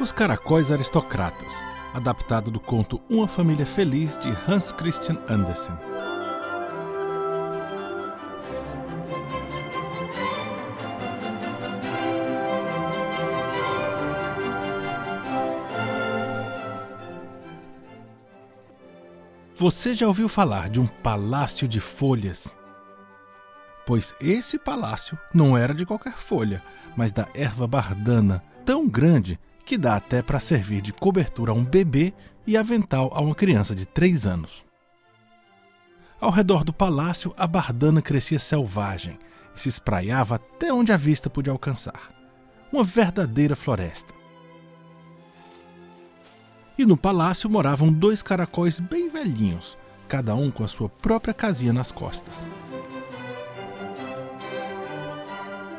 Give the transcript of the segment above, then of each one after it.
Os Caracóis Aristocratas, adaptado do conto Uma Família Feliz de Hans Christian Andersen. Você já ouviu falar de um palácio de folhas? Pois esse palácio não era de qualquer folha, mas da erva bardana, tão grande que dá até para servir de cobertura a um bebê e avental a uma criança de três anos. Ao redor do palácio, a bardana crescia selvagem e se espraiava até onde a vista podia alcançar. Uma verdadeira floresta. E no palácio moravam dois caracóis bem velhinhos, cada um com a sua própria casinha nas costas.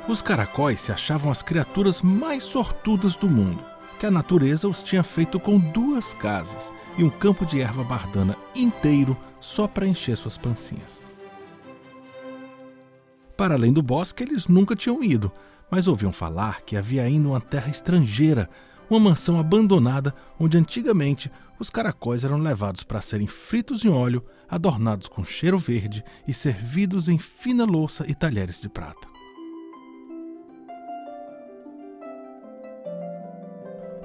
Os caracóis se achavam as criaturas mais sortudas do mundo, que a natureza os tinha feito com duas casas e um campo de erva bardana inteiro só para encher suas pancinhas. Para além do bosque, eles nunca tinham ido, mas ouviam falar que havia ainda uma terra estrangeira uma mansão abandonada onde antigamente os caracóis eram levados para serem fritos em óleo, adornados com cheiro verde e servidos em fina louça e talheres de prata.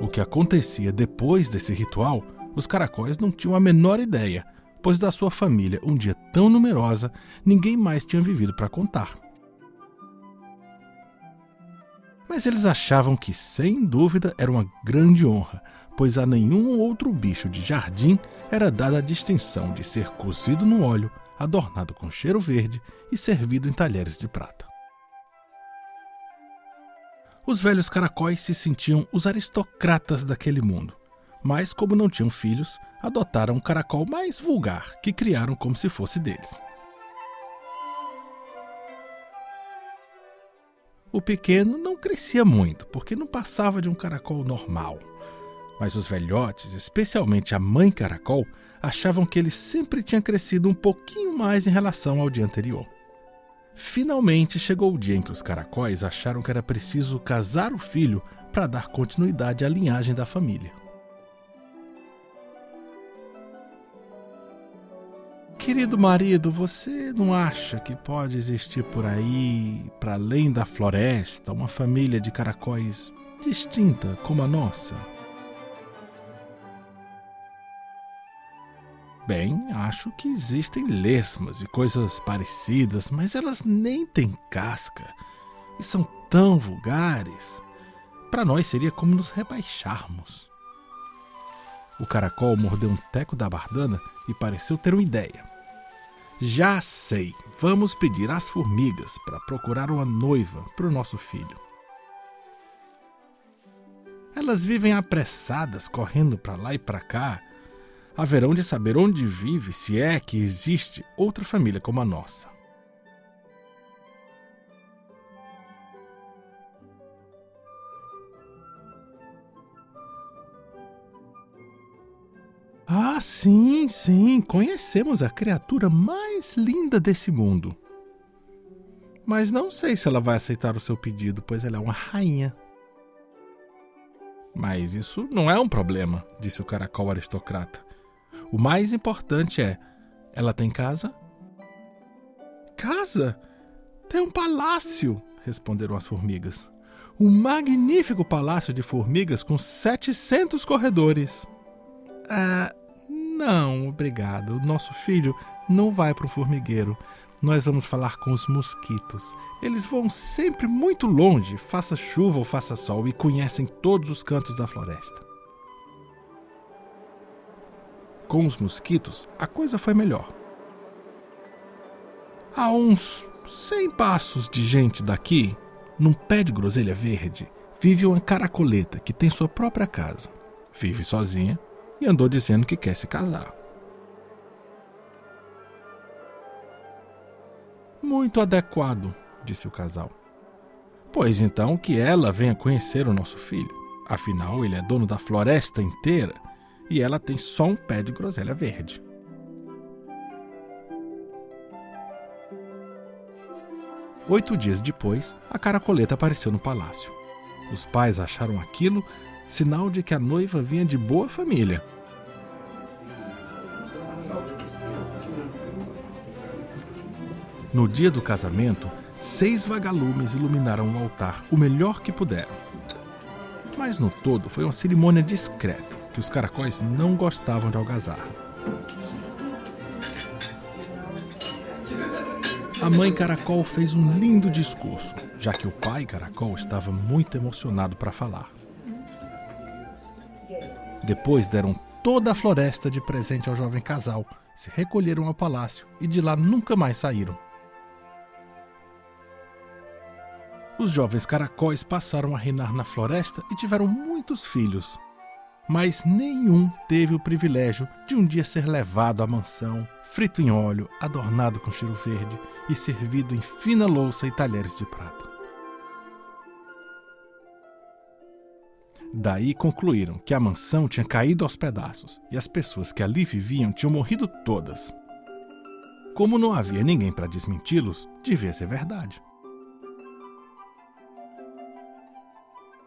O que acontecia depois desse ritual, os caracóis não tinham a menor ideia, pois da sua família, um dia tão numerosa, ninguém mais tinha vivido para contar. Mas eles achavam que, sem dúvida, era uma grande honra, pois a nenhum outro bicho de jardim era dada a distinção de ser cozido no óleo, adornado com cheiro verde e servido em talheres de prata. Os velhos caracóis se sentiam os aristocratas daquele mundo, mas, como não tinham filhos, adotaram um caracol mais vulgar que criaram como se fosse deles. O pequeno não crescia muito, porque não passava de um caracol normal. Mas os velhotes, especialmente a mãe caracol, achavam que ele sempre tinha crescido um pouquinho mais em relação ao dia anterior. Finalmente chegou o dia em que os caracóis acharam que era preciso casar o filho para dar continuidade à linhagem da família. Querido marido, você não acha que pode existir por aí, para além da floresta, uma família de caracóis distinta como a nossa? Bem, acho que existem lesmas e coisas parecidas, mas elas nem têm casca e são tão vulgares. Para nós seria como nos rebaixarmos. O caracol mordeu um teco da bardana e pareceu ter uma ideia. Já sei, vamos pedir às formigas para procurar uma noiva para o nosso filho. Elas vivem apressadas, correndo para lá e para cá. Haverão de saber onde vive, se é que existe outra família como a nossa. Ah, sim, sim, conhecemos a criatura mais linda desse mundo. Mas não sei se ela vai aceitar o seu pedido, pois ela é uma rainha. Mas isso não é um problema, disse o caracol aristocrata. O mais importante é: ela tem casa? Casa? Tem um palácio, responderam as formigas. Um magnífico palácio de formigas com 700 corredores. Ah, não, obrigado. O nosso filho não vai para o formigueiro. Nós vamos falar com os mosquitos. Eles vão sempre muito longe, faça chuva ou faça sol, e conhecem todos os cantos da floresta. Com os mosquitos, a coisa foi melhor. A uns cem passos de gente daqui, num pé de groselha verde, vive uma caracoleta que tem sua própria casa. Vive sozinha e andou dizendo que quer se casar. Muito adequado, disse o casal. Pois então que ela venha conhecer o nosso filho. Afinal, ele é dono da floresta inteira e ela tem só um pé de groselha verde. Oito dias depois, a caracoleta apareceu no palácio. Os pais acharam aquilo sinal de que a noiva vinha de boa família. No dia do casamento, seis vagalumes iluminaram o altar o melhor que puderam. Mas no todo foi uma cerimônia discreta, que os caracóis não gostavam de algazarra. A mãe caracol fez um lindo discurso, já que o pai caracol estava muito emocionado para falar. Depois deram toda a floresta de presente ao jovem casal, se recolheram ao palácio e de lá nunca mais saíram. Os jovens caracóis passaram a reinar na floresta e tiveram muitos filhos. Mas nenhum teve o privilégio de um dia ser levado à mansão, frito em óleo, adornado com cheiro verde e servido em fina louça e talheres de prata. Daí concluíram que a mansão tinha caído aos pedaços e as pessoas que ali viviam tinham morrido todas. Como não havia ninguém para desmenti-los, devia ser verdade.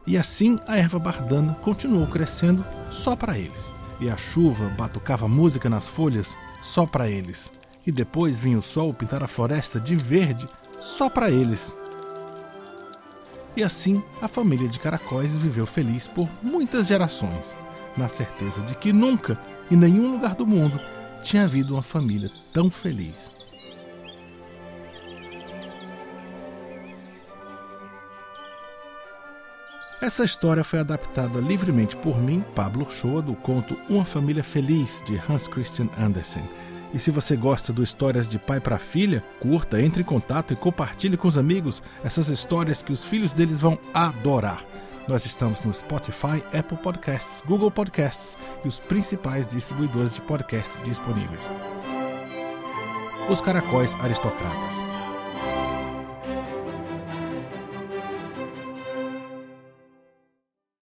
E assim a erva bardana continuou crescendo só para eles. E a chuva batucava música nas folhas só para eles. E depois vinha o sol pintar a floresta de verde só para eles. E assim a família de caracóis viveu feliz por muitas gerações, na certeza de que nunca, em nenhum lugar do mundo, tinha havido uma família tão feliz. Essa história foi adaptada livremente por mim, Pablo Shoa, do conto Uma Família Feliz, de Hans Christian Andersen. E se você gosta do Histórias de Pai para Filha, curta, entre em contato e compartilhe com os amigos essas histórias que os filhos deles vão adorar. Nós estamos no Spotify, Apple Podcasts, Google Podcasts e os principais distribuidores de podcasts disponíveis. Os Caracóis Aristocratas